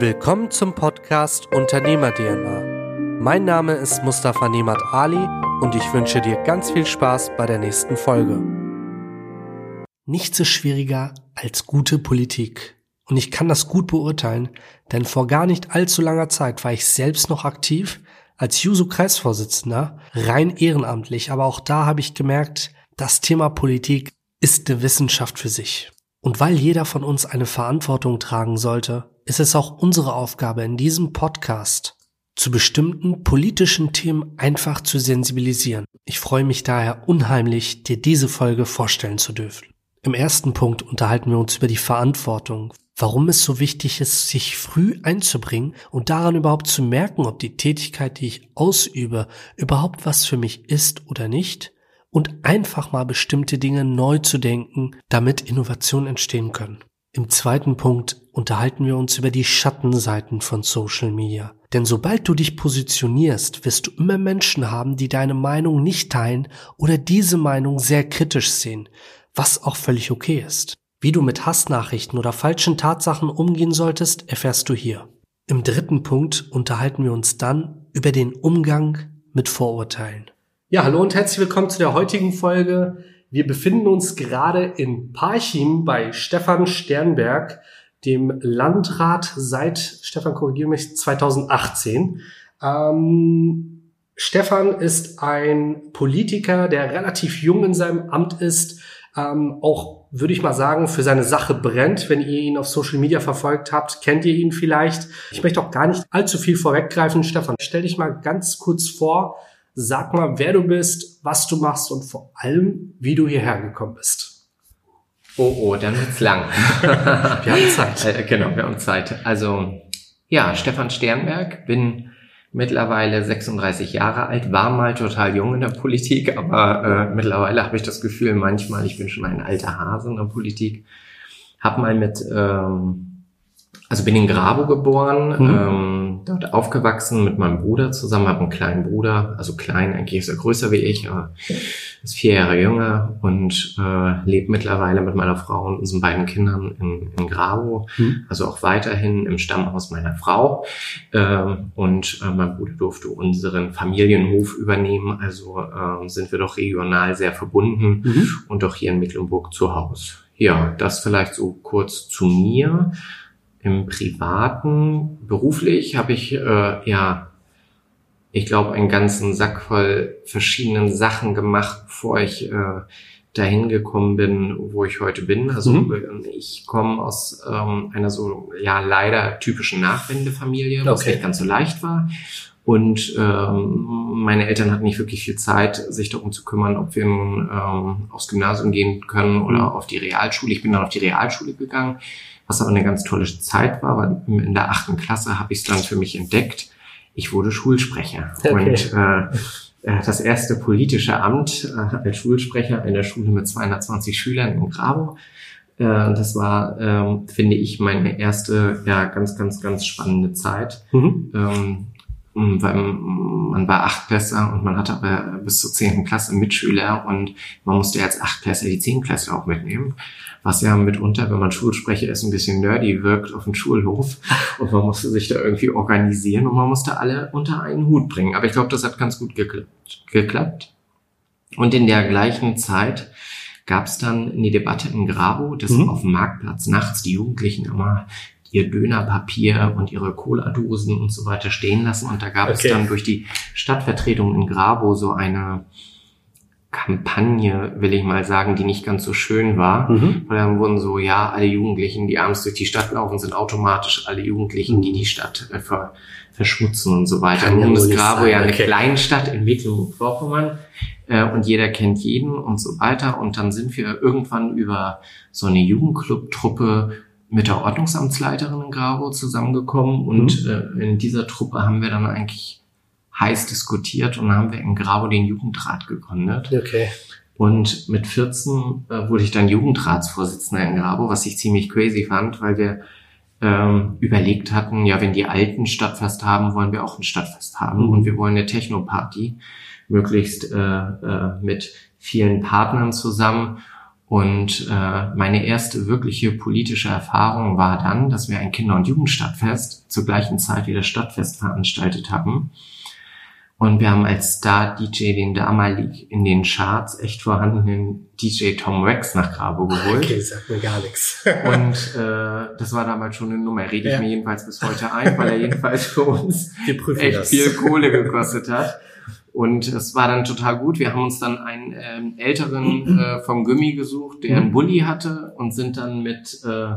Willkommen zum Podcast Unternehmer DNA. Mein Name ist Mustafa Nemat Ali und ich wünsche dir ganz viel Spaß bei der nächsten Folge. Nichts ist schwieriger als gute Politik. Und ich kann das gut beurteilen, denn vor gar nicht allzu langer Zeit war ich selbst noch aktiv als Juso-Kreisvorsitzender, rein ehrenamtlich, aber auch da habe ich gemerkt, das Thema Politik ist eine Wissenschaft für sich. Und weil jeder von uns eine Verantwortung tragen sollte, ist es auch unsere Aufgabe in diesem Podcast, zu bestimmten politischen Themen einfach zu sensibilisieren. Ich freue mich daher unheimlich, dir diese Folge vorstellen zu dürfen. Im ersten Punkt unterhalten wir uns über die Verantwortung, warum es so wichtig ist, sich früh einzubringen und daran überhaupt zu merken, ob die Tätigkeit, die ich ausübe, überhaupt was für mich ist oder nicht und einfach mal bestimmte Dinge neu zu denken, damit Innovationen entstehen können. Im zweiten Punkt unterhalten wir uns über die Schattenseiten von Social Media. Denn sobald du dich positionierst, wirst du immer Menschen haben, die deine Meinung nicht teilen oder diese Meinung sehr kritisch sehen, was auch völlig okay ist. Wie du mit Hassnachrichten oder falschen Tatsachen umgehen solltest, erfährst du hier. Im dritten Punkt unterhalten wir uns dann über den Umgang mit Vorurteilen. Ja, hallo und herzlich willkommen zu der heutigen Folge. Wir befinden uns gerade in Parchim bei Stefan Sternberg, dem Landrat seit, Stefan korrigiere mich, 2018. Ähm, Stefan ist ein Politiker, der relativ jung in seinem Amt ist, ähm, auch würde ich mal sagen, für seine Sache brennt. Wenn ihr ihn auf Social Media verfolgt habt, kennt ihr ihn vielleicht. Ich möchte auch gar nicht allzu viel vorweggreifen. Stefan, stell dich mal ganz kurz vor, Sag mal, wer du bist, was du machst und vor allem, wie du hierher gekommen bist. Oh, oh, dann wird's lang. wir haben Zeit. Äh, genau, wir haben Zeit. Also, ja, Stefan Sternberg, bin mittlerweile 36 Jahre alt, war mal total jung in der Politik, aber äh, mittlerweile habe ich das Gefühl, manchmal, ich bin schon ein alter Hase in der Politik. Hab mal mit, ähm, also bin in Grabo geboren, mhm. ähm, dort aufgewachsen mit meinem Bruder zusammen, habe einen kleinen Bruder, also klein, eigentlich ist er größer wie ich, aber ist vier Jahre jünger und äh, lebt mittlerweile mit meiner Frau und unseren beiden Kindern in, in Gravo, mhm. also auch weiterhin im Stammhaus meiner Frau. Äh, und äh, mein Bruder durfte unseren Familienhof übernehmen, also äh, sind wir doch regional sehr verbunden mhm. und auch hier in Mecklenburg zu Hause. Ja, das vielleicht so kurz zu mir. Im Privaten, beruflich habe ich äh, ja, ich glaube, einen ganzen Sack voll verschiedenen Sachen gemacht, bevor ich äh, dahin gekommen bin, wo ich heute bin. Also mhm. ich komme aus ähm, einer so ja leider typischen Nachwendefamilie, was okay. nicht ganz so leicht war. Und ähm, meine Eltern hatten nicht wirklich viel Zeit, sich darum zu kümmern, ob wir nun ähm, aufs Gymnasium gehen können oder mhm. auf die Realschule. Ich bin dann auf die Realschule gegangen was aber eine ganz tolle Zeit war, weil in der achten Klasse habe ich es dann für mich entdeckt. Ich wurde Schulsprecher. Okay. Und äh, äh das erste politische Amt äh, als Schulsprecher in der Schule mit 220 Schülern in Grabo. Äh, das war, ähm, finde ich, meine erste, ja, ganz, ganz, ganz spannende Zeit. Mhm. Ähm, weil man war Achtklässler und man hatte aber bis zur zehnten Klasse Mitschüler und man musste als Achtklässler die Zehntklässler auch mitnehmen was ja mitunter, wenn man Schulsprecher ist, ein bisschen nerdy wirkt auf dem Schulhof. Und man musste sich da irgendwie organisieren und man musste alle unter einen Hut bringen. Aber ich glaube, das hat ganz gut geklappt. Und in der gleichen Zeit gab es dann eine Debatte in Grabo, dass mhm. auf dem Marktplatz nachts die Jugendlichen immer ihr Dönerpapier und ihre Cola-Dosen und so weiter stehen lassen. Und da gab okay. es dann durch die Stadtvertretung in Grabo so eine Kampagne, will ich mal sagen, die nicht ganz so schön war. Mhm. Weil dann wurden so, ja, alle Jugendlichen, die abends durch die Stadt laufen, sind automatisch alle Jugendlichen, die die Stadt äh, ver verschmutzen und so weiter. Kann Nun ist Grabo ja eine okay. Kleinstadt in Mecklenburg-Vorpommern äh, und jeder kennt jeden und so weiter. Und dann sind wir irgendwann über so eine Jugendclub-Truppe mit der Ordnungsamtsleiterin in Grabo zusammengekommen und mhm. äh, in dieser Truppe haben wir dann eigentlich heiß diskutiert und haben wir in Grau den Jugendrat gegründet. Okay. Und mit 14 äh, wurde ich dann Jugendratsvorsitzender in Grabo, was ich ziemlich crazy fand, weil wir ähm, überlegt hatten, ja, wenn die Alten Stadtfest haben, wollen wir auch ein Stadtfest haben mhm. und wir wollen eine Techno-Party, möglichst äh, äh, mit vielen Partnern zusammen Und äh, meine erste wirkliche politische Erfahrung war dann, dass wir ein Kinder- und Jugendstadtfest zur gleichen Zeit wie das Stadtfest veranstaltet haben. Und wir haben als Star-DJ den damalig in den Charts echt vorhandenen DJ Tom Rex nach Grabo geholt. Okay, sagt mir gar nichts. Und äh, das war damals schon eine Nummer. Rede ich ja. mir jedenfalls bis heute ein, weil er jedenfalls für uns echt das. viel Kohle gekostet hat. Und es war dann total gut. Wir haben uns dann einen ähm, älteren äh, vom Gummi gesucht, der einen Bulli hatte und sind dann mit äh,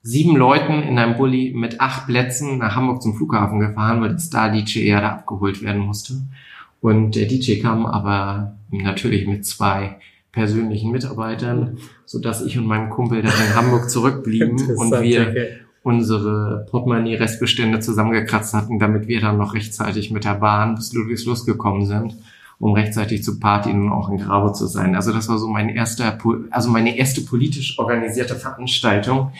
sieben Leuten in einem Bulli mit acht Plätzen nach Hamburg zum Flughafen gefahren, weil der Star-DJ ja da abgeholt werden musste. Und der DJ kam aber natürlich mit zwei persönlichen Mitarbeitern, so dass ich und mein Kumpel dann in Hamburg zurückblieben und wir okay unsere Portemonnaie-Restbestände zusammengekratzt hatten, damit wir dann noch rechtzeitig mit der Bahn bis Ludwigslust gekommen sind, um rechtzeitig zu Party und auch in Grabo zu sein. Also das war so mein erster, also meine erste politisch organisierte Veranstaltung,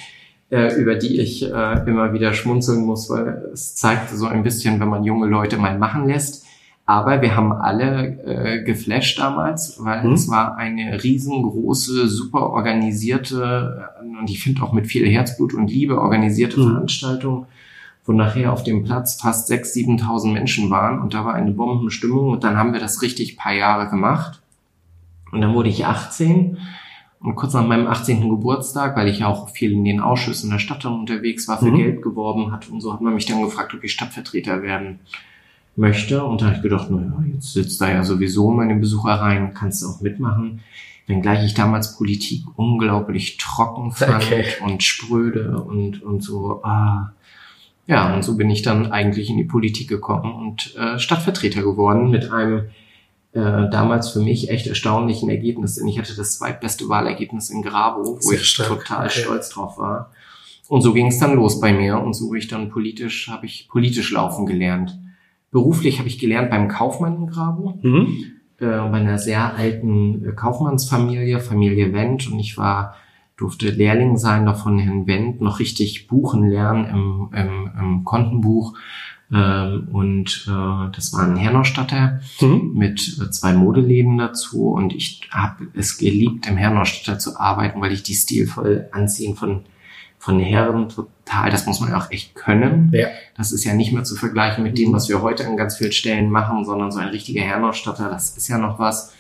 äh, über die ich äh, immer wieder schmunzeln muss, weil es zeigt so ein bisschen, wenn man junge Leute mal machen lässt, aber wir haben alle äh, geflasht damals, weil mhm. es war eine riesengroße, super organisierte äh, und ich finde auch mit viel Herzblut und Liebe organisierte mhm. Veranstaltung, wo nachher auf dem Platz fast 6.000, 7.000 Menschen waren und da war eine Bombenstimmung und dann haben wir das richtig paar Jahre gemacht. Und dann wurde ich 18 und kurz nach meinem 18. Geburtstag, weil ich auch viel in den Ausschüssen der Stadt unterwegs war, für mhm. Geld geworben hat und so hat man mich dann gefragt, ob ich Stadtvertreter werden möchte. Und da habe ich gedacht, naja, jetzt sitzt da ja sowieso meine Besuchereien, kannst du auch mitmachen. Wenngleich ich damals Politik unglaublich trocken fand okay. und spröde und, und so, ah. Ja, und so bin ich dann eigentlich in die Politik gekommen und äh, Stadtvertreter geworden mit einem äh, damals für mich echt erstaunlichen Ergebnis, denn ich hatte das zweitbeste Wahlergebnis in Grabo, wo Sehr ich stark. total okay. stolz drauf war. Und so ging es dann los bei mir und so ich dann politisch, habe ich politisch laufen gelernt. Beruflich habe ich gelernt beim Kaufmann in Grabo, mhm. äh, bei einer sehr alten äh, Kaufmannsfamilie, Familie Wendt. Und ich war, durfte Lehrling sein, noch von Herrn Wendt, noch richtig buchen lernen im, im, im Kontenbuch. Ähm, und äh, das war ein Hernerstatter mhm. mit äh, zwei Modeläden dazu. Und ich habe es geliebt, im Hernerstatter zu arbeiten, weil ich die stilvoll Anziehen von von Herren total, das muss man ja auch echt können. Ja. Das ist ja nicht mehr zu vergleichen mit dem, was wir heute an ganz vielen Stellen machen, sondern so ein richtiger Herrenausstatter, das ist ja noch was.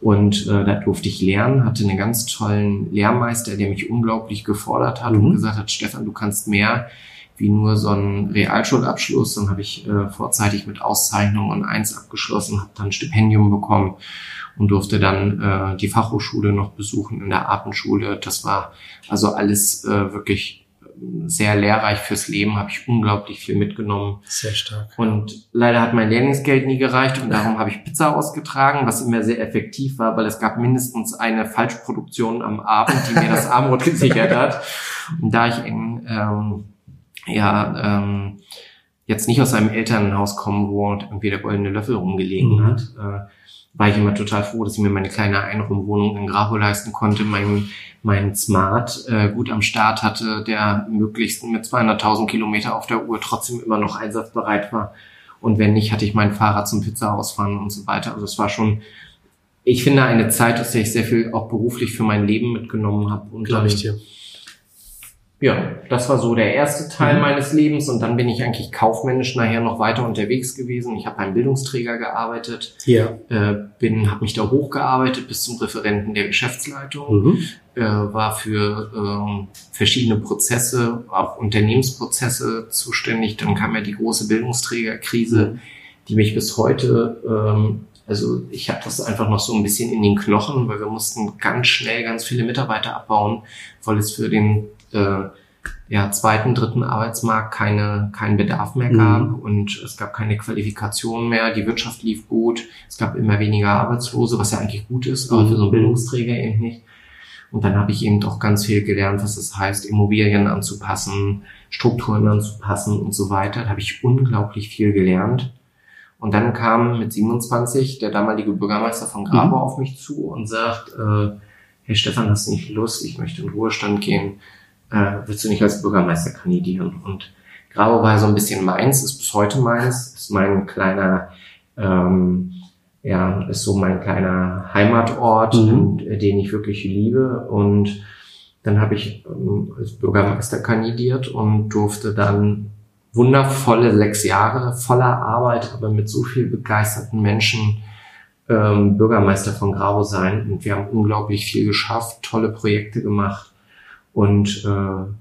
Und äh, da durfte ich lernen, hatte einen ganz tollen Lehrmeister, der mich unglaublich gefordert hat mhm. und gesagt hat, Stefan, du kannst mehr wie nur so einen Realschulabschluss. Dann habe ich äh, vorzeitig mit Auszeichnung und eins abgeschlossen, habe dann ein Stipendium bekommen und durfte dann äh, die Fachhochschule noch besuchen in der Abendschule. Das war also alles äh, wirklich sehr lehrreich fürs Leben, habe ich unglaublich viel mitgenommen. Sehr stark. Und leider hat mein Lehrlingsgeld nie gereicht und darum habe ich Pizza ausgetragen, was immer sehr effektiv war, weil es gab mindestens eine Falschproduktion am Abend, die mir das Armut gesichert hat. Und da ich in, ähm, ja, ähm, jetzt nicht aus einem Elternhaus komme, wo irgendwie der goldene Löffel rumgelegen mhm. hat, äh, war ich immer total froh, dass ich mir meine kleine Einraumwohnung in Grabo leisten konnte, mein, mein Smart äh, gut am Start hatte, der möglichst mit 200.000 Kilometer auf der Uhr trotzdem immer noch einsatzbereit war. Und wenn nicht, hatte ich mein Fahrrad zum Pizza ausfahren und so weiter. Also es war schon, ich finde, eine Zeit, aus der ich sehr viel auch beruflich für mein Leben mitgenommen habe. Und Glaube ich dir ja, das war so der erste Teil mhm. meines Lebens und dann bin ich eigentlich kaufmännisch nachher noch weiter unterwegs gewesen. Ich habe beim Bildungsträger gearbeitet, ja. äh, bin, habe mich da hochgearbeitet bis zum Referenten der Geschäftsleitung, mhm. äh, war für äh, verschiedene Prozesse, auch Unternehmensprozesse zuständig. Dann kam ja die große Bildungsträgerkrise, mhm. die mich bis heute ähm, also ich habe das einfach noch so ein bisschen in den Knochen, weil wir mussten ganz schnell ganz viele Mitarbeiter abbauen, weil es für den äh, ja, zweiten, dritten Arbeitsmarkt keine, keinen Bedarf mehr gab mhm. und es gab keine Qualifikation mehr, die Wirtschaft lief gut, es gab immer weniger Arbeitslose, was ja eigentlich gut ist, aber für so einen mhm. Bildungsträger eben nicht. Und dann habe ich eben doch ganz viel gelernt, was es heißt, Immobilien anzupassen, Strukturen anzupassen und so weiter. Da habe ich unglaublich viel gelernt. Und dann kam mit 27 der damalige Bürgermeister von Grabo mhm. auf mich zu und sagt, äh, Herr Stefan, hast du nicht Lust? Ich möchte in Ruhestand gehen äh, willst du nicht als Bürgermeister kandidieren? Und Grau war so ein bisschen meins, ist bis heute meins, ist mein kleiner ähm, ja, ist so mein kleiner Heimatort, mhm. den ich wirklich liebe. Und dann habe ich ähm, als Bürgermeister kandidiert und durfte dann wundervolle sechs Jahre voller Arbeit, aber mit so viel begeisterten Menschen ähm, Bürgermeister von Grau sein. Und wir haben unglaublich viel geschafft, tolle Projekte gemacht. Und äh,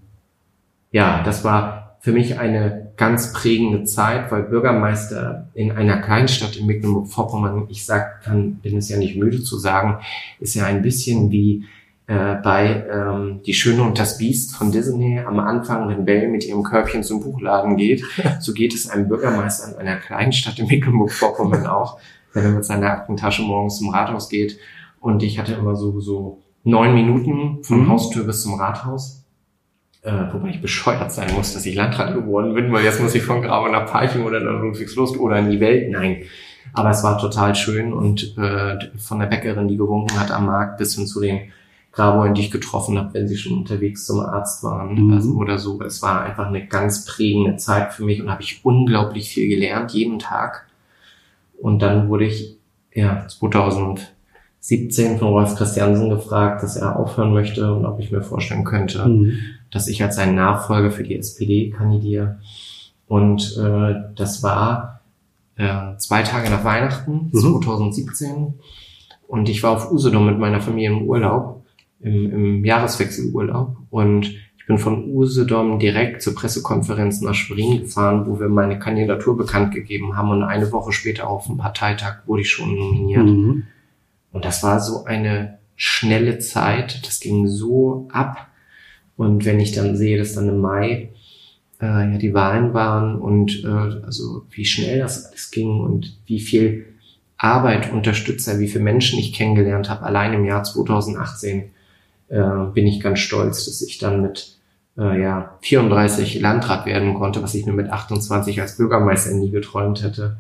ja, das war für mich eine ganz prägende Zeit, weil Bürgermeister in einer Kleinstadt in Mecklenburg-Vorpommern, ich sag, kann, bin es ja nicht müde zu sagen, ist ja ein bisschen wie äh, bei ähm, Die Schöne und das Biest von Disney am Anfang, wenn Belle mit ihrem Körbchen zum Buchladen geht. So geht es einem Bürgermeister in einer kleinen Stadt in Mecklenburg-Vorpommern auch, wenn er mit seiner Aktentasche morgens zum Rathaus geht. Und ich hatte immer so, so neun Minuten von mhm. Haustür bis zum Rathaus. Äh, wobei ich bescheuert sein muss, dass ich Landrat geworden bin, weil jetzt muss ich von Grau nach Parchim oder nach Ludwigslust oder in die Welt. Nein. Aber es war total schön und äh, von der Bäckerin, die gewunken hat am Markt, bis hin zu den Graboin, die ich getroffen habe, wenn sie schon unterwegs zum Arzt waren mhm. also, oder so. Es war einfach eine ganz prägende Zeit für mich und habe ich unglaublich viel gelernt, jeden Tag. Und dann wurde ich ja 2017 von Rolf Christiansen gefragt, dass er aufhören möchte und ob ich mir vorstellen könnte, mhm. dass ich als sein Nachfolger für die SPD kandidiere. Und äh, das war äh, zwei Tage nach Weihnachten mhm. 2017. Und ich war auf Usedom mit meiner Familie im Urlaub im, im Jahreswechselurlaub und ich bin von Usedom direkt zur Pressekonferenz nach Schwerin gefahren, wo wir meine Kandidatur bekannt gegeben haben und eine Woche später auf dem Parteitag wurde ich schon nominiert. Mhm. Und das war so eine schnelle Zeit, das ging so ab. Und wenn ich dann sehe, dass dann im Mai äh, ja die Wahlen waren und äh, also wie schnell das alles ging und wie viel Arbeit, Unterstützer, wie viele Menschen ich kennengelernt habe, allein im Jahr 2018, äh, bin ich ganz stolz, dass ich dann mit äh, ja, 34 Landrat werden konnte, was ich mir mit 28 als Bürgermeister nie geträumt hätte.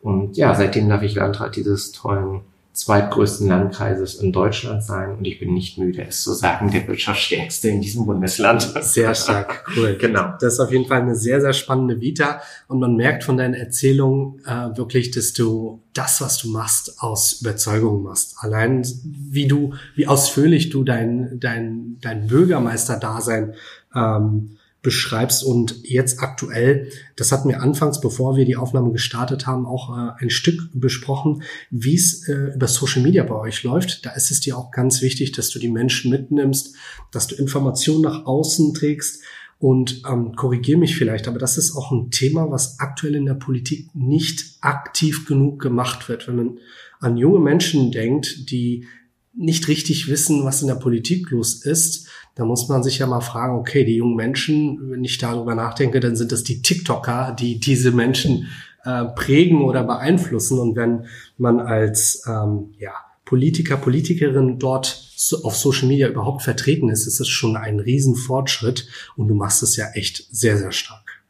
Und ja, seitdem darf ich Landrat dieses tollen zweitgrößten Landkreises in Deutschland sein und ich bin nicht müde, es zu sagen, der wirtschaftsstärkste in diesem Bundesland. Sehr stark, cool. genau. Das ist auf jeden Fall eine sehr, sehr spannende Vita und man merkt von deinen Erzählungen äh, wirklich, dass du das, was du machst, aus Überzeugung machst. Allein wie du, wie ausführlich du dein, dein, dein Bürgermeister-Dasein ähm, beschreibst und jetzt aktuell, das hatten wir anfangs, bevor wir die Aufnahme gestartet haben, auch äh, ein Stück besprochen, wie es äh, über Social Media bei euch läuft. Da ist es dir auch ganz wichtig, dass du die Menschen mitnimmst, dass du Informationen nach außen trägst und ähm, korrigier mich vielleicht, aber das ist auch ein Thema, was aktuell in der Politik nicht aktiv genug gemacht wird. Wenn man an junge Menschen denkt, die nicht richtig wissen, was in der Politik los ist, da muss man sich ja mal fragen, okay, die jungen Menschen, wenn ich darüber nachdenke, dann sind das die TikToker, die diese Menschen äh, prägen oder beeinflussen. Und wenn man als ähm, ja, Politiker, Politikerin dort so auf Social Media überhaupt vertreten ist, ist das schon ein Riesenfortschritt und du machst es ja echt sehr, sehr stark.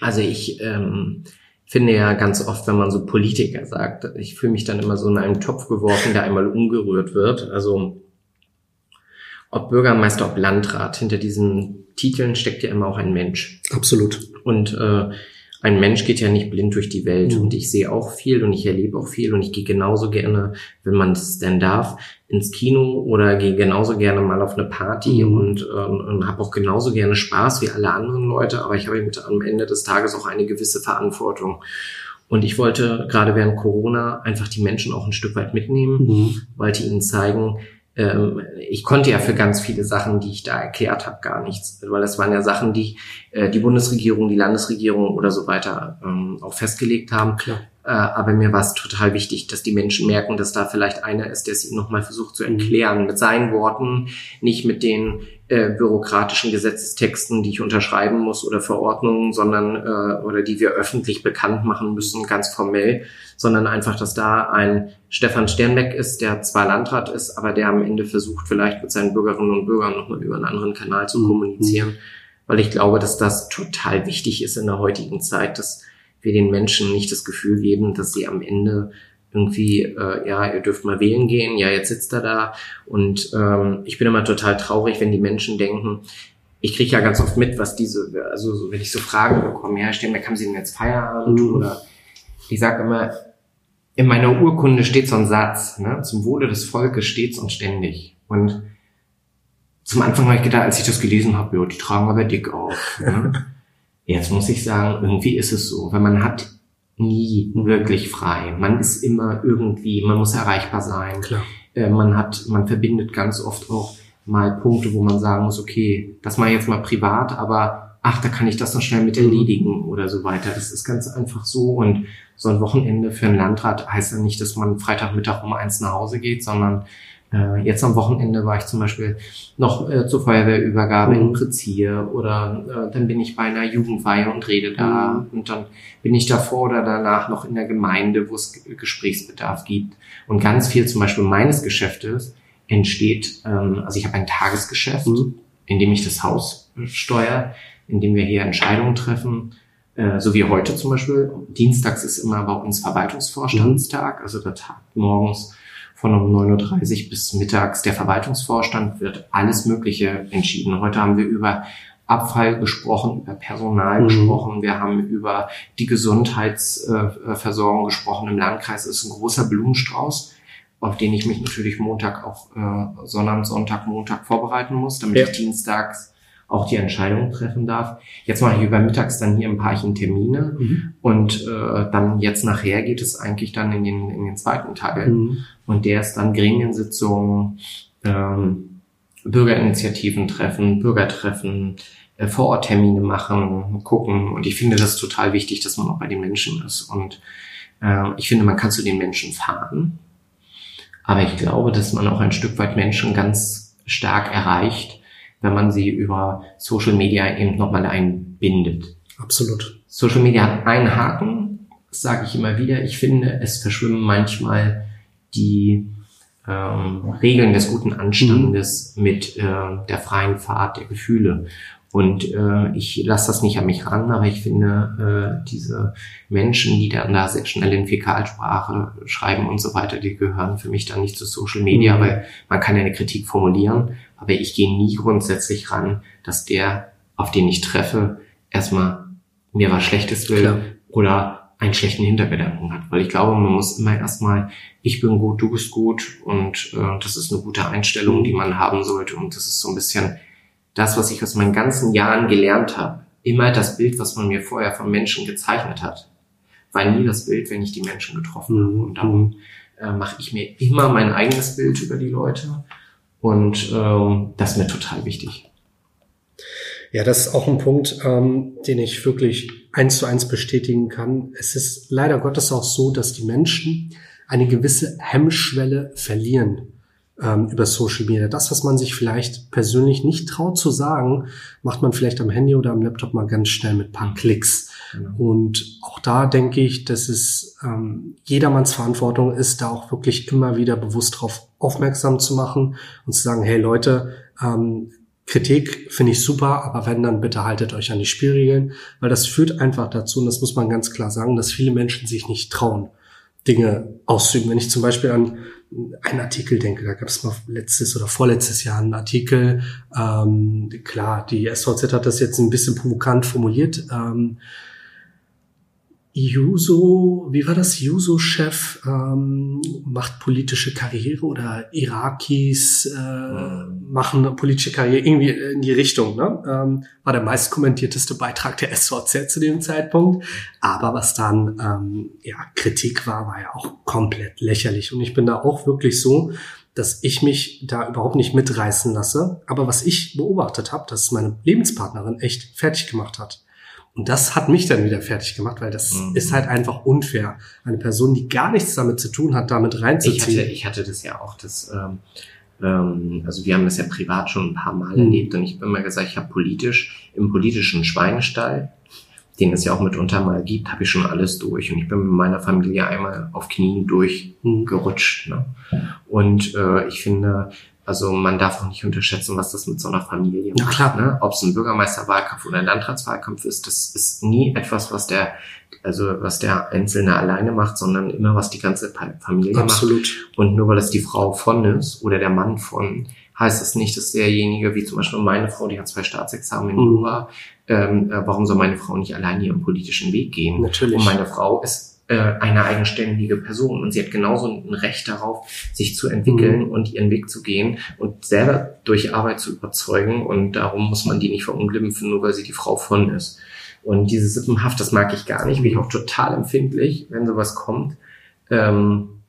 Also ich ähm, finde ja ganz oft, wenn man so Politiker sagt, ich fühle mich dann immer so in einen Topf geworfen, der einmal umgerührt wird. Also ob Bürgermeister, ob Landrat, hinter diesen Titeln steckt ja immer auch ein Mensch. Absolut. Und äh, ein Mensch geht ja nicht blind durch die Welt mhm. und ich sehe auch viel und ich erlebe auch viel und ich gehe genauso gerne, wenn man es denn darf, ins Kino oder gehe genauso gerne mal auf eine Party mhm. und, ähm, und habe auch genauso gerne Spaß wie alle anderen Leute, aber ich habe mit am Ende des Tages auch eine gewisse Verantwortung. Und ich wollte gerade während Corona einfach die Menschen auch ein Stück weit mitnehmen, mhm. wollte ihnen zeigen, ähm, ich konnte ja für ganz viele Sachen, die ich da erklärt habe, gar nichts, weil das waren ja Sachen, die äh, die Bundesregierung, die Landesregierung oder so weiter ähm, auch festgelegt haben. Klar. Äh, aber mir war es total wichtig, dass die Menschen merken, dass da vielleicht einer ist, der es ihnen nochmal versucht zu mhm. erklären, mit seinen Worten, nicht mit den äh, bürokratischen Gesetzestexten, die ich unterschreiben muss oder Verordnungen, sondern äh, oder die wir öffentlich bekannt machen müssen, ganz formell, sondern einfach, dass da ein Stefan Sternbeck ist, der zwar Landrat ist, aber der am Ende versucht, vielleicht mit seinen Bürgerinnen und Bürgern nochmal über einen anderen Kanal zu mhm. kommunizieren, weil ich glaube, dass das total wichtig ist in der heutigen Zeit, dass wir den Menschen nicht das Gefühl geben, dass sie am Ende irgendwie, äh, ja, ihr dürft mal wählen gehen, ja, jetzt sitzt er da. Und ähm, ich bin immer total traurig, wenn die Menschen denken, ich kriege ja ganz oft mit, was diese, also so, wenn ich so Fragen bekomme, ja, stimmt, haben Sie denn jetzt Feierabend? Mhm. Oder ich sage immer, in meiner Urkunde steht so ein Satz, ne? zum Wohle des Volkes stets und ständig. Und zum Anfang habe ich gedacht, als ich das gelesen habe, ja, die tragen aber dick auf. Ne? Jetzt muss ich sagen, irgendwie ist es so, weil man hat nie wirklich frei. Man ist immer irgendwie, man muss erreichbar sein. Klar. Äh, man hat, man verbindet ganz oft auch mal Punkte, wo man sagen muss, okay, das mache ich jetzt mal privat, aber ach, da kann ich das noch schnell mit erledigen oder so weiter. Das ist ganz einfach so und so ein Wochenende für einen Landrat heißt ja nicht, dass man Freitagmittag um eins nach Hause geht, sondern äh, jetzt am Wochenende war ich zum Beispiel noch äh, zur Feuerwehrübergabe mhm. in Prizier oder äh, dann bin ich bei einer Jugendweihe und rede da mhm. und dann bin ich davor oder danach noch in der Gemeinde, wo es Gesprächsbedarf gibt. Und ganz viel zum Beispiel meines Geschäftes entsteht, ähm, also ich habe ein Tagesgeschäft, mhm. in dem ich das Haus steuere, in dem wir hier Entscheidungen treffen, äh, so wie heute zum Beispiel. Dienstags ist immer bei uns Verwaltungsvorstandstag, mhm. also der Tag morgens von um 9.30 Uhr bis mittags der Verwaltungsvorstand wird alles Mögliche entschieden. Heute haben wir über Abfall gesprochen, über Personal mhm. gesprochen, wir haben über die Gesundheitsversorgung gesprochen im Landkreis. Ist ein großer Blumenstrauß, auf den ich mich natürlich Montag auch äh, Sonnabend, Sonntag, Montag vorbereiten muss, damit ja. ich dienstags auch die Entscheidung treffen darf. Jetzt mache ich über mittags dann hier ein paar Termine mhm. und äh, dann jetzt nachher geht es eigentlich dann in den, in den zweiten Teil. Mhm. Und der ist dann Gremiensitzungen, ähm, Bürgerinitiativen treffen, Bürgertreffen, äh, Vororttermine machen, gucken. Und ich finde das total wichtig, dass man auch bei den Menschen ist. Und äh, ich finde, man kann zu den Menschen fahren. Aber ich glaube, dass man auch ein Stück weit Menschen ganz stark erreicht, wenn man sie über Social Media eben nochmal einbindet. Absolut. Social Media hat einen Haken, das sage ich immer wieder. Ich finde, es verschwimmen manchmal die ähm, Regeln des guten Anstandes mhm. mit äh, der freien Fahrt der Gefühle. Und äh, ich lasse das nicht an mich ran, aber ich finde, äh, diese Menschen, die dann da sehr schnell in Fäkalsprache schreiben und so weiter, die gehören für mich dann nicht zu Social Media, mhm. weil man kann ja eine Kritik formulieren, aber ich gehe nie grundsätzlich ran, dass der, auf den ich treffe, erstmal mir was Schlechtes will Klar. oder einen schlechten Hintergedanken hat. Weil ich glaube, man muss immer erstmal, ich bin gut, du bist gut und äh, das ist eine gute Einstellung, die man haben sollte. Und das ist so ein bisschen das, was ich aus meinen ganzen Jahren gelernt habe. Immer das Bild, was man mir vorher von Menschen gezeichnet hat, war nie das Bild, wenn ich die Menschen getroffen habe. Und darum äh, mache ich mir immer mein eigenes Bild über die Leute und ähm, das ist mir total wichtig. Ja, das ist auch ein Punkt, ähm, den ich wirklich eins zu eins bestätigen kann. Es ist leider Gottes auch so, dass die Menschen eine gewisse Hemmschwelle verlieren ähm, über Social Media. Das, was man sich vielleicht persönlich nicht traut zu sagen, macht man vielleicht am Handy oder am Laptop mal ganz schnell mit paar Klicks. Genau. Und auch da denke ich, dass es ähm, jedermanns Verantwortung ist, da auch wirklich immer wieder bewusst darauf aufmerksam zu machen und zu sagen, hey Leute, ähm, Kritik finde ich super, aber wenn, dann bitte haltet euch an die Spielregeln, weil das führt einfach dazu, und das muss man ganz klar sagen, dass viele Menschen sich nicht trauen, Dinge auszuüben. Wenn ich zum Beispiel an einen Artikel denke, da gab es mal letztes oder vorletztes Jahr einen Artikel, ähm, klar, die SVZ hat das jetzt ein bisschen provokant formuliert, ähm, Juso, wie war das? Juso-Chef ähm, macht politische Karriere oder Irakis äh, machen politische Karriere irgendwie in die Richtung. Ne? Ähm, war der meist kommentierteste Beitrag der SVZ zu dem Zeitpunkt. Aber was dann ähm, ja Kritik war, war ja auch komplett lächerlich. Und ich bin da auch wirklich so, dass ich mich da überhaupt nicht mitreißen lasse. Aber was ich beobachtet habe, dass meine Lebenspartnerin echt fertig gemacht hat. Und das hat mich dann wieder fertig gemacht, weil das mhm. ist halt einfach unfair. Eine Person, die gar nichts damit zu tun hat, damit reinzuziehen. Ich hatte, ich hatte das ja auch, das, ähm, ähm, also wir haben das ja privat schon ein paar Mal mhm. erlebt und ich habe immer gesagt, ich habe politisch, im politischen Schweinestall, den es ja auch mitunter mal gibt, habe ich schon alles durch. Und ich bin mit meiner Familie einmal auf Knien durchgerutscht. Ne? Und äh, ich finde, also man darf auch nicht unterschätzen, was das mit so einer Familie macht. Ja, ne? Ob es ein Bürgermeisterwahlkampf oder ein Landratswahlkampf ist, das ist nie etwas, was der, also was der Einzelne alleine macht, sondern immer was die ganze Familie Absolut. macht. Und nur weil es die Frau von ist oder der Mann von, heißt es nicht, dass derjenige, wie zum Beispiel meine Frau, die hat zwei Staatsexamen in mhm. ähm, äh, warum soll meine Frau nicht alleine ihren politischen Weg gehen? Natürlich. Und meine Frau ist äh, eine eigenständige Person und sie hat genauso ein Recht darauf, sich zu entwickeln mhm. und ihren Weg zu gehen und selber durch Arbeit zu überzeugen und darum muss man die nicht verunglimpfen, nur weil sie die Frau von ist. Und diese Sippenhaft, das mag ich gar nicht, bin ich auch total empfindlich, wenn sowas kommt, ähm,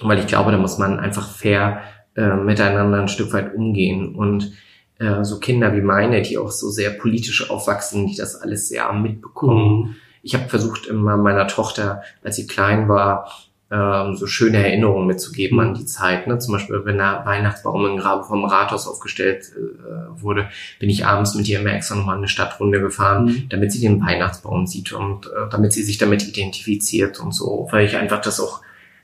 weil ich glaube, da muss man einfach fair äh, miteinander ein Stück weit umgehen und äh, so Kinder wie meine, die auch so sehr politisch aufwachsen, die das alles sehr mitbekommen. Mhm. Ich habe versucht, immer meiner Tochter, als sie klein war, ähm, so schöne Erinnerungen mitzugeben an die Zeit. Ne? Zum Beispiel, wenn der Weihnachtsbaum im Graben vom Rathaus aufgestellt äh, wurde, bin ich abends mit ihr immer extra nochmal eine Stadtrunde gefahren, mhm. damit sie den Weihnachtsbaum sieht und äh, damit sie sich damit identifiziert und so, weil ich einfach das auch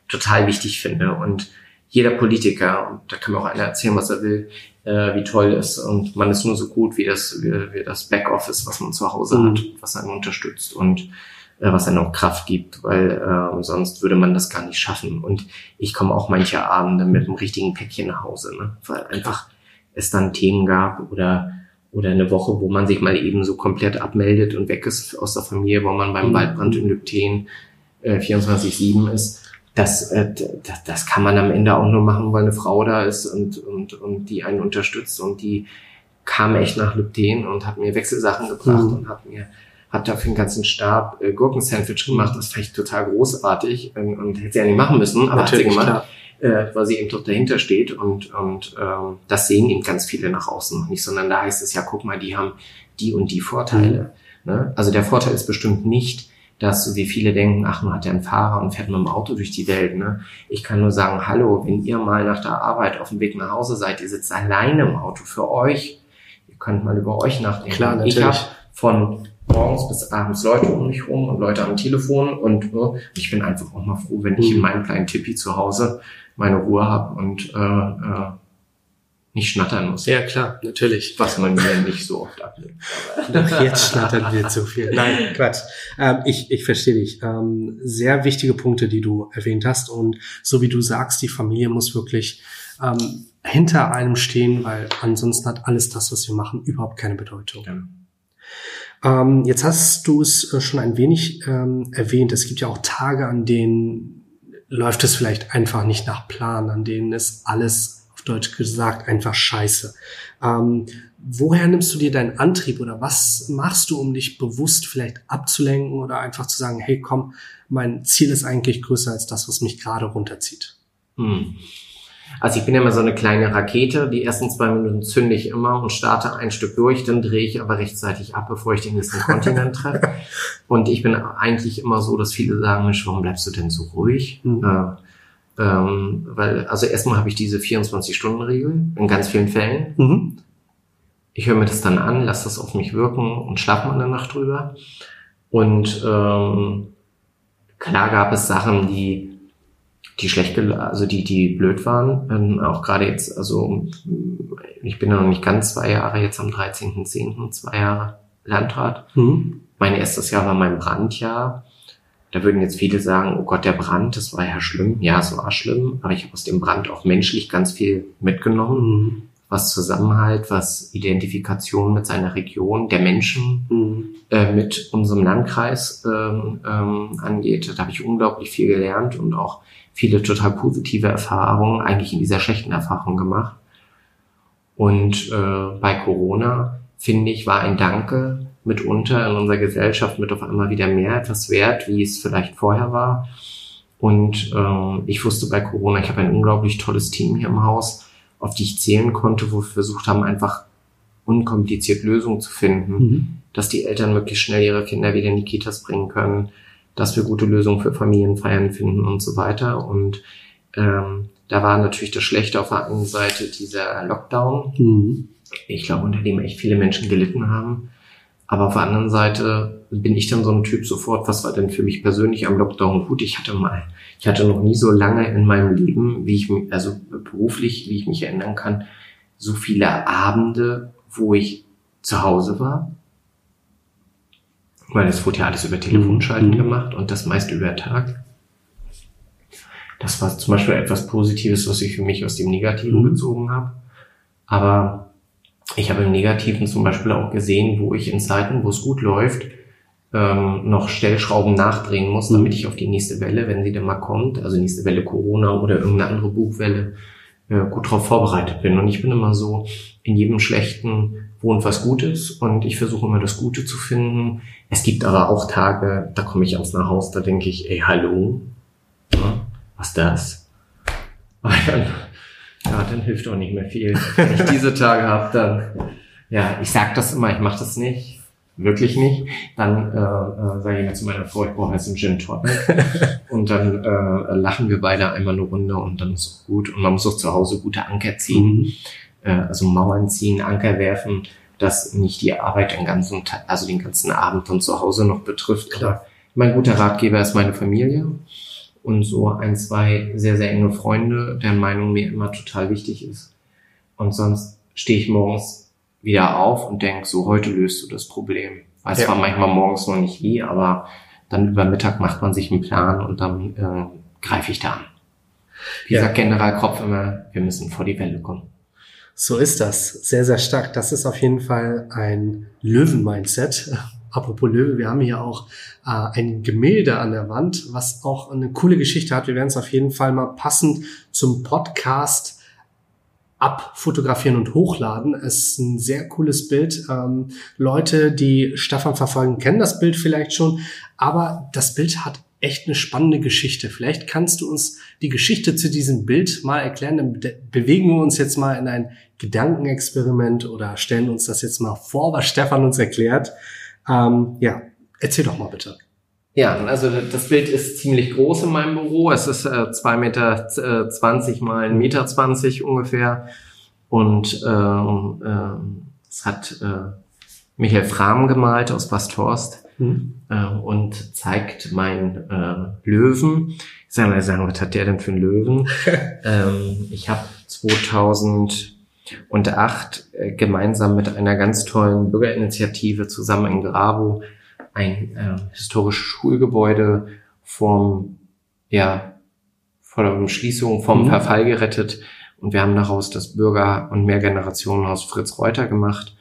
total wichtig finde. Und jeder Politiker, und da kann mir auch einer erzählen, was er will, äh, wie toll ist. Und man ist nur so gut wie das, wie, wie das Backoffice, was man zu Hause mhm. hat, was einen unterstützt und äh, was einem auch Kraft gibt, weil äh, sonst würde man das gar nicht schaffen. Und ich komme auch manche Abende mit einem richtigen Päckchen nach Hause, ne? weil einfach es dann Themen gab oder oder eine Woche, wo man sich mal eben so komplett abmeldet und weg ist aus der Familie, wo man beim mhm. Waldbrand in Lübten äh, 24-7 ist das, äh, das, das kann man am Ende auch nur machen, weil eine Frau da ist und, und, und die einen unterstützt und die kam echt nach Lübden und hat mir Wechselsachen gebracht mhm. und hat mir hat da für den ganzen Stab äh, Gurkensandwich gemacht. Das fand ich total großartig und, und hätte sie ja nicht machen müssen, aber Natürlich, hat sie gemacht, äh, weil sie eben doch dahinter steht und, und ähm, das sehen eben ganz viele nach außen noch nicht, sondern da heißt es ja, guck mal, die haben die und die Vorteile. Mhm. Ne? Also der Vorteil ist bestimmt nicht, dass wie viele denken, ach, man hat ja einen Fahrer und fährt mit dem Auto durch die Welt. Ne? Ich kann nur sagen, hallo, wenn ihr mal nach der Arbeit auf dem Weg nach Hause seid, ihr sitzt alleine im Auto für euch. Ihr könnt mal über euch nachdenken. Klar, natürlich. Ich habe von morgens bis abends Leute um mich rum und Leute am Telefon und äh, ich bin einfach auch mal froh, wenn ich in mhm. meinem kleinen Tippi zu Hause meine Ruhe habe und äh, äh, nicht schnattern muss. Ja, klar, natürlich. Was man mir nicht so oft abnimmt. Jetzt schnattern wir zu viel. Nein, Quatsch. Ähm, ich, ich verstehe dich. Ähm, sehr wichtige Punkte, die du erwähnt hast. Und so wie du sagst, die Familie muss wirklich ähm, hinter einem stehen, weil ansonsten hat alles das, was wir machen, überhaupt keine Bedeutung. Ja. Ähm, jetzt hast du es äh, schon ein wenig ähm, erwähnt. Es gibt ja auch Tage, an denen läuft es vielleicht einfach nicht nach Plan, an denen ist alles Deutsch gesagt, einfach scheiße. Ähm, woher nimmst du dir deinen Antrieb oder was machst du, um dich bewusst vielleicht abzulenken oder einfach zu sagen, hey komm, mein Ziel ist eigentlich größer als das, was mich gerade runterzieht? Hm. Also ich bin ja immer so eine kleine Rakete. Die ersten zwei Minuten zünde ich immer und starte ein Stück durch, dann drehe ich aber rechtzeitig ab, bevor ich den nächsten Kontinent treffe. Und ich bin eigentlich immer so, dass viele sagen, Mensch, warum bleibst du denn so ruhig? Mhm. Äh, ähm, weil, also erstmal habe ich diese 24-Stunden-Regel in ganz vielen Fällen. Mhm. Ich höre mir das dann an, lasse das auf mich wirken und schlafe mal eine Nacht drüber. Und ähm, klar gab es Sachen, die die schlecht, also die die blöd waren. Ähm, auch gerade jetzt, also ich bin ja noch nicht ganz zwei Jahre jetzt am 13.10. zwei Jahre Landrat. Mhm. Mein erstes Jahr war mein Brandjahr. Da würden jetzt viele sagen, oh Gott, der Brand, das war ja schlimm. Ja, es war schlimm, aber ich habe aus dem Brand auch menschlich ganz viel mitgenommen. Mhm. Was Zusammenhalt, was Identifikation mit seiner Region, der Menschen, mhm. äh, mit unserem Landkreis ähm, ähm, angeht. Da habe ich unglaublich viel gelernt und auch viele total positive Erfahrungen, eigentlich in dieser schlechten Erfahrung gemacht. Und äh, bei Corona, finde ich, war ein Danke mitunter in unserer Gesellschaft mit auf einmal wieder mehr etwas wert, wie es vielleicht vorher war. Und äh, ich wusste bei Corona, ich habe ein unglaublich tolles Team hier im Haus, auf die ich zählen konnte, wo wir versucht haben, einfach unkompliziert Lösungen zu finden, mhm. dass die Eltern möglichst schnell ihre Kinder wieder in die Kitas bringen können, dass wir gute Lösungen für Familienfeiern finden und so weiter. Und ähm, da war natürlich das Schlechte auf der einen Seite dieser Lockdown. Mhm. Ich glaube, unter dem echt viele Menschen gelitten haben. Aber auf der anderen Seite bin ich dann so ein Typ sofort, was war denn für mich persönlich am Lockdown gut? Ich hatte mal, ich hatte noch nie so lange in meinem Leben, wie ich mich, also beruflich, wie ich mich erinnern kann, so viele Abende, wo ich zu Hause war. Weil es wurde ja alles über Telefonschalten mhm. gemacht und das meist über Tag. Das war zum Beispiel etwas Positives, was ich für mich aus dem Negativen mhm. gezogen habe. Aber ich habe im Negativen zum Beispiel auch gesehen, wo ich in Zeiten, wo es gut läuft, ähm, noch Stellschrauben nachdrehen muss, damit ich auf die nächste Welle, wenn sie denn mal kommt, also nächste Welle Corona oder irgendeine andere Buchwelle, äh, gut darauf vorbereitet bin. Und ich bin immer so, in jedem Schlechten wohnt was Gutes und ich versuche immer das Gute zu finden. Es gibt aber auch Tage, da komme ich ans nach Haus, da denke ich, ey, hallo, was das? Ja, dann hilft auch nicht mehr viel. Wenn ich diese Tage habe, dann, ja, ich sag das immer, ich mache das nicht wirklich nicht, dann äh, äh, sage ich mir zu meiner Frau, ich brauche jetzt einen Gin Tonic. und dann äh, lachen wir beide einmal eine Runde und dann ist es gut. Und man muss auch zu Hause gute Anker ziehen, mhm. äh, also Mauern ziehen, Anker werfen, dass nicht die Arbeit den ganzen Tag, also den ganzen Abend und zu Hause noch betrifft. Klar. Mein guter Ratgeber ist meine Familie und so ein, zwei sehr, sehr enge Freunde, deren Meinung mir immer total wichtig ist. Und sonst stehe ich morgens wieder auf und denk, so heute löst du das Problem. Weiß ja. zwar manchmal morgens noch nicht wie, aber dann über Mittag macht man sich einen Plan und dann äh, greife ich da an. Wie ja. sagt General Kropf immer, wir müssen vor die Welle kommen. So ist das. Sehr, sehr stark. Das ist auf jeden Fall ein Löwen-Mindset. Apropos Löwe, wir haben hier auch äh, ein Gemälde an der Wand, was auch eine coole Geschichte hat. Wir werden es auf jeden Fall mal passend zum Podcast abfotografieren und hochladen. Es ist ein sehr cooles Bild. Ähm, Leute, die Stefan verfolgen, kennen das Bild vielleicht schon, aber das Bild hat echt eine spannende Geschichte. Vielleicht kannst du uns die Geschichte zu diesem Bild mal erklären. Dann bewegen wir uns jetzt mal in ein Gedankenexperiment oder stellen uns das jetzt mal vor, was Stefan uns erklärt. Ähm, ja, erzähl doch mal bitte. Ja, also das Bild ist ziemlich groß in meinem Büro. Es ist äh, zwei Meter äh, zwanzig mal ein Meter zwanzig ungefähr. Und ähm, äh, es hat äh, Michael Frahm gemalt aus Basthorst mhm. äh, und zeigt meinen äh, Löwen. Ich sage mal sagen, was hat der denn für einen Löwen? ähm, ich habe 2008 äh, gemeinsam mit einer ganz tollen Bürgerinitiative zusammen in Grabo ein äh, historisches Schulgebäude vom, ja, vor der Umschließung, vom mhm. Verfall gerettet. Und wir haben daraus das Bürger- und Mehrgenerationenhaus Fritz Reuter gemacht.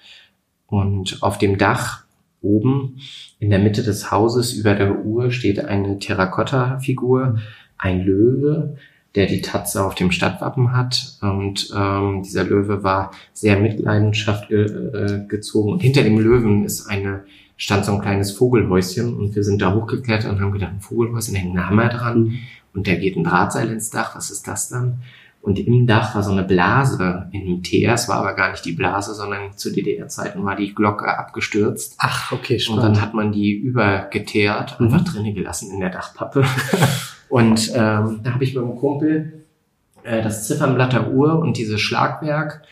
Und auf dem Dach oben in der Mitte des Hauses über der Uhr steht eine Terrakotta-Figur, ein Löwe, der die Tatze auf dem Stadtwappen hat. Und ähm, dieser Löwe war sehr Mitleidenschaft ge äh, gezogen. Und hinter dem Löwen ist eine stand so ein kleines Vogelhäuschen und wir sind da hochgeklettert und haben gedacht, ein Vogelhäuschen, da hängt ein Hammer dran mhm. und der geht ein Drahtseil ins Dach, was ist das dann? Und im Dach war so eine Blase in dem Teer, es war aber gar nicht die Blase, sondern zu DDR-Zeiten war die Glocke abgestürzt. Ach, okay, spannend. Und dann hat man die übergeteert, mhm. einfach drinnen gelassen in der Dachpappe. und ähm, da habe ich mit einem Kumpel äh, das Ziffernblatt der Uhr und dieses Schlagwerk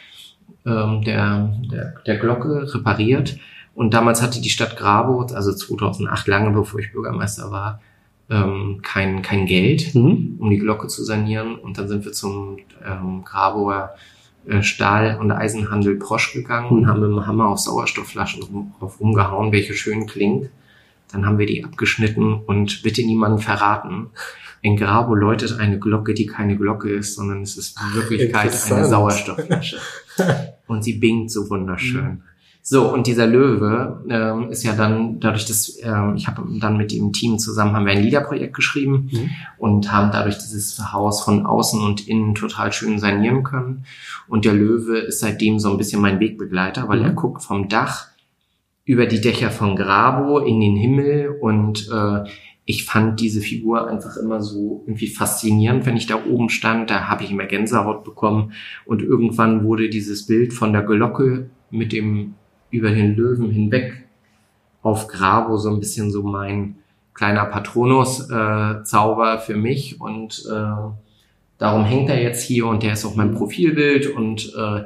ähm, der, der, der Glocke repariert und damals hatte die Stadt Grabo, also 2008, lange bevor ich Bürgermeister war, ähm, kein, kein Geld, mhm. um die Glocke zu sanieren. Und dann sind wir zum ähm, Graboer äh, Stahl- und Eisenhandel Prosch gegangen mhm. und haben mit dem Hammer auf Sauerstoffflaschen rum, drauf rumgehauen, welche schön klingt. Dann haben wir die abgeschnitten und bitte niemanden verraten. In Grabo läutet eine Glocke, die keine Glocke ist, sondern es ist in Wirklichkeit eine Sauerstoffflasche. und sie bingt so wunderschön. Mhm. So, und dieser Löwe ähm, ist ja dann, dadurch, dass ähm, ich habe dann mit dem Team zusammen haben wir ein Liederprojekt geschrieben mhm. und haben dadurch dieses Haus von außen und innen total schön sanieren können. Und der Löwe ist seitdem so ein bisschen mein Wegbegleiter, weil mhm. er guckt vom Dach über die Dächer von Grabo in den Himmel und äh, ich fand diese Figur einfach immer so irgendwie faszinierend, wenn ich da oben stand. Da habe ich immer Gänsehaut bekommen. Und irgendwann wurde dieses Bild von der Glocke mit dem über den Löwen hinweg auf Grabo so ein bisschen so mein kleiner Patronus-Zauber äh, für mich und äh, darum hängt er jetzt hier und der ist auch mein Profilbild und äh,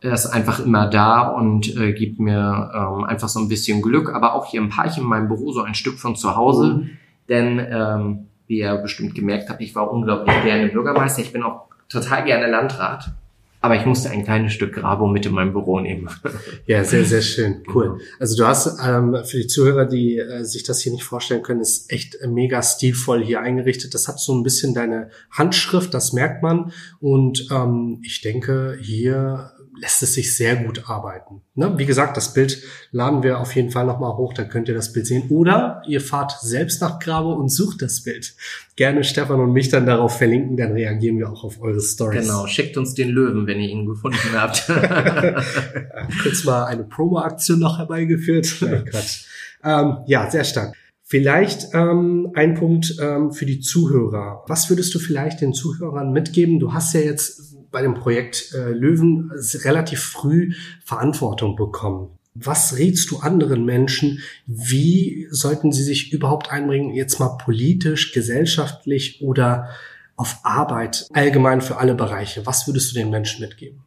er ist einfach immer da und äh, gibt mir ähm, einfach so ein bisschen Glück, aber auch hier im Park in meinem Büro so ein Stück von zu Hause, mhm. denn ähm, wie ihr bestimmt gemerkt habt, ich war unglaublich gerne Bürgermeister, ich bin auch total gerne Landrat aber ich musste ein kleines Stück Grabo mit in meinem Büro nehmen. Ja, sehr, sehr schön. Cool. Also du hast ähm, für die Zuhörer, die äh, sich das hier nicht vorstellen können, ist echt mega stilvoll hier eingerichtet. Das hat so ein bisschen deine Handschrift, das merkt man. Und ähm, ich denke, hier lässt es sich sehr gut arbeiten. Ne? Wie gesagt, das Bild laden wir auf jeden Fall nochmal hoch, da könnt ihr das Bild sehen. Oder ihr fahrt selbst nach Grabe und sucht das Bild. Gerne Stefan und mich dann darauf verlinken, dann reagieren wir auch auf eure Stories. Genau, schickt uns den Löwen, wenn ihr ihn gefunden habt. Kurz mal eine Promo-Aktion noch herbeigeführt. Nein, Quatsch. Ähm, ja, sehr stark. Vielleicht ähm, ein Punkt ähm, für die Zuhörer. Was würdest du vielleicht den Zuhörern mitgeben? Du hast ja jetzt bei dem Projekt äh, Löwen relativ früh Verantwortung bekommen. Was rätst du anderen Menschen? Wie sollten sie sich überhaupt einbringen, jetzt mal politisch, gesellschaftlich oder auf Arbeit, allgemein für alle Bereiche? Was würdest du den Menschen mitgeben?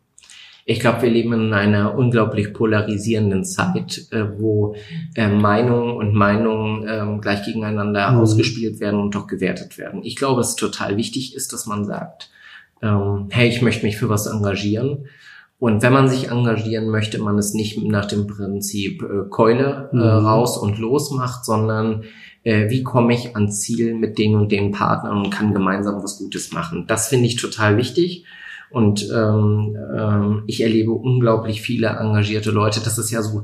Ich glaube, wir leben in einer unglaublich polarisierenden Zeit, äh, wo äh, Meinungen und Meinungen äh, gleich gegeneinander mhm. ausgespielt werden und doch gewertet werden. Ich glaube, es total wichtig ist, dass man sagt, ähm, hey, ich möchte mich für was engagieren. Und wenn man sich engagieren möchte, man es nicht nach dem Prinzip äh, Keule äh, mhm. raus und los macht, sondern äh, wie komme ich ans Ziel mit den und den Partnern und kann gemeinsam was Gutes machen. Das finde ich total wichtig. Und ähm, ähm, ich erlebe unglaublich viele engagierte Leute. Das ist ja so,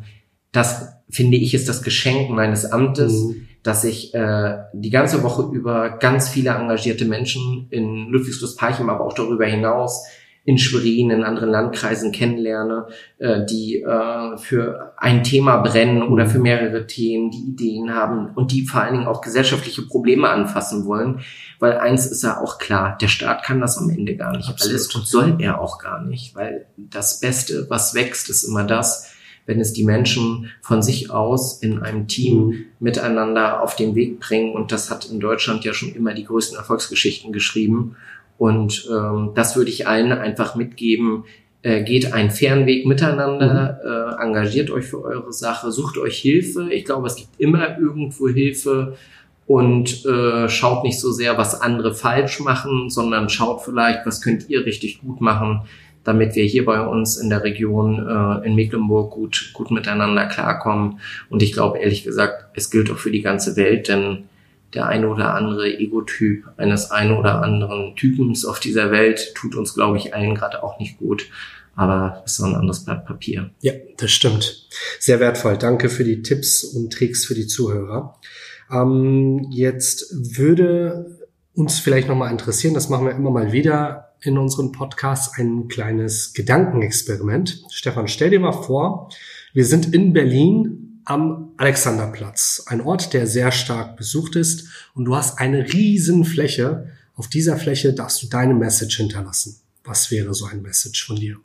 das finde ich ist das Geschenk meines Amtes. Mhm dass ich äh, die ganze Woche über ganz viele engagierte Menschen in Ludwigslust-Parchim, aber auch darüber hinaus in Schwerin, in anderen Landkreisen kennenlerne, äh, die äh, für ein Thema brennen oder für mehrere Themen, die Ideen haben und die vor allen Dingen auch gesellschaftliche Probleme anfassen wollen. Weil eins ist ja auch klar, der Staat kann das am Ende gar nicht Absolut. alles und soll er auch gar nicht, weil das Beste, was wächst, ist immer das, wenn es die Menschen von sich aus in einem Team miteinander auf den Weg bringen. Und das hat in Deutschland ja schon immer die größten Erfolgsgeschichten geschrieben. Und ähm, das würde ich allen einfach mitgeben. Äh, geht einen fairen Weg miteinander, mhm. äh, engagiert euch für eure Sache, sucht euch Hilfe. Ich glaube, es gibt immer irgendwo Hilfe und äh, schaut nicht so sehr, was andere falsch machen, sondern schaut vielleicht, was könnt ihr richtig gut machen damit wir hier bei uns in der Region äh, in Mecklenburg gut, gut miteinander klarkommen. Und ich glaube, ehrlich gesagt, es gilt auch für die ganze Welt, denn der eine oder andere Egotyp eines einen oder anderen Typens auf dieser Welt tut uns, glaube ich, allen gerade auch nicht gut. Aber es ist so ein anderes Blatt Papier. Ja, das stimmt. Sehr wertvoll. Danke für die Tipps und Tricks für die Zuhörer. Ähm, jetzt würde uns vielleicht nochmal interessieren, das machen wir immer mal wieder, in unseren Podcasts ein kleines Gedankenexperiment. Stefan, stell dir mal vor, wir sind in Berlin am Alexanderplatz, ein Ort, der sehr stark besucht ist und du hast eine riesen Fläche. Auf dieser Fläche darfst du deine Message hinterlassen. Was wäre so ein Message von dir?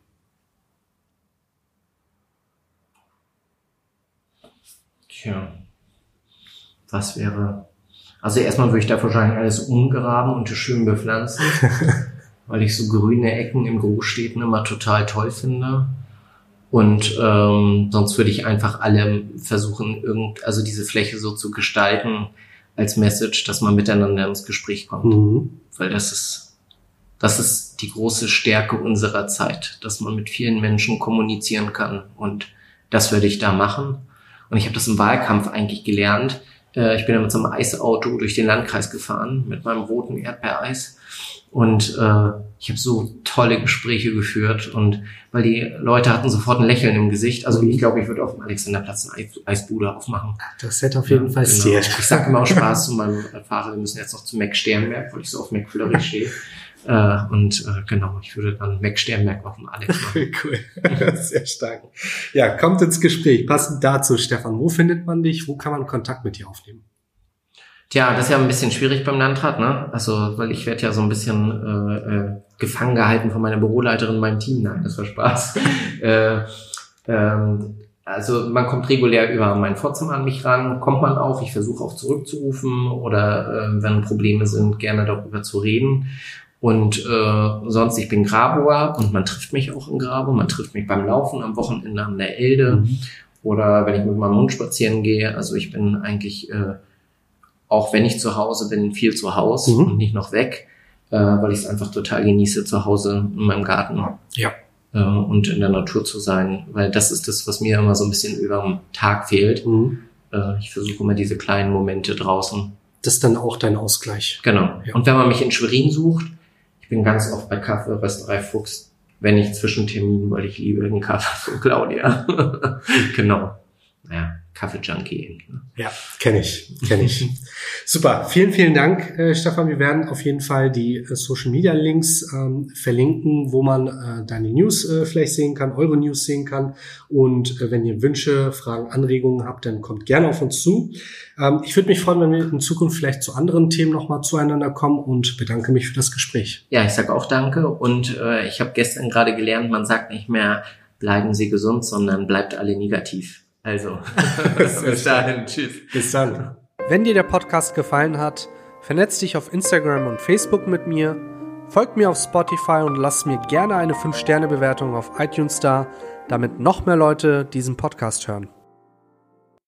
Tja, was wäre also erstmal würde ich da wahrscheinlich alles umgraben und schön bepflanzen. weil ich so grüne Ecken in Großstädten immer total toll finde. Und ähm, sonst würde ich einfach alle versuchen, irgend, also diese Fläche so zu gestalten als Message, dass man miteinander ins Gespräch kommt. Mhm. Weil das ist, das ist die große Stärke unserer Zeit, dass man mit vielen Menschen kommunizieren kann. Und das würde ich da machen. Und ich habe das im Wahlkampf eigentlich gelernt. Äh, ich bin ja mit so einem Eisauto durch den Landkreis gefahren, mit meinem roten Erdbeereis. Und äh, ich habe so tolle Gespräche geführt und weil die Leute hatten sofort ein Lächeln im Gesicht. Also ich glaube, ich würde auf dem Alexanderplatz eine Eis Eisbude aufmachen. Das hätte auf jeden ja, Fall genau. sehr Ich sage immer auch Spaß zu meinem Fahrer, wir müssen jetzt noch zu Mac Sternberg, weil ich so auf Mac Fleury stehe. Äh, und äh, genau, ich würde dann Mac Sternberg auf dem Alex machen. cool, sehr stark. Ja, kommt ins Gespräch. Passend dazu, Stefan, wo findet man dich? Wo kann man Kontakt mit dir aufnehmen? Tja, das ist ja ein bisschen schwierig beim Landrat, ne? Also, weil ich werde ja so ein bisschen äh, äh, gefangen gehalten von meiner Büroleiterin in meinem Team. Nein, das war Spaß. äh, ähm, also man kommt regulär über mein Vorzimmer an mich ran, kommt man auch, ich versuche auch zurückzurufen oder äh, wenn Probleme sind, gerne darüber zu reden. Und äh, sonst, ich bin Graboer und man trifft mich auch in Grabo, man trifft mich beim Laufen am Wochenende an der Elde mhm. oder wenn ich mit meinem Hund spazieren gehe. Also ich bin eigentlich äh, auch wenn ich zu Hause bin, viel zu Hause mhm. und nicht noch weg, äh, weil ich es einfach total genieße, zu Hause in meinem Garten ja. äh, und in der Natur zu sein, weil das ist das, was mir immer so ein bisschen über den Tag fehlt. Mhm. Äh, ich versuche immer diese kleinen Momente draußen. Das ist dann auch dein Ausgleich. Genau. Ja. Und wenn man mich in Schwerin sucht, ich bin ganz oft bei Kaffee, Rösterei Fuchs, wenn ich zwischen Terminen, weil ich liebe den Kaffee von Claudia. genau. Naja, Kaffee-Junkie. Ja, kenne ich, kenne ich. Super, vielen, vielen Dank, äh, Stefan. Wir werden auf jeden Fall die äh, Social-Media-Links ähm, verlinken, wo man äh, deine News äh, vielleicht sehen kann, eure News sehen kann. Und äh, wenn ihr Wünsche, Fragen, Anregungen habt, dann kommt gerne auf uns zu. Ähm, ich würde mich freuen, wenn wir in Zukunft vielleicht zu anderen Themen nochmal zueinander kommen und bedanke mich für das Gespräch. Ja, ich sage auch danke. Und äh, ich habe gestern gerade gelernt, man sagt nicht mehr, bleiben Sie gesund, sondern bleibt alle negativ. Also, bis dahin. Tschüss. Bis dann. Wenn dir der Podcast gefallen hat, vernetz dich auf Instagram und Facebook mit mir, folgt mir auf Spotify und lass mir gerne eine 5-Sterne-Bewertung auf iTunes da, damit noch mehr Leute diesen Podcast hören.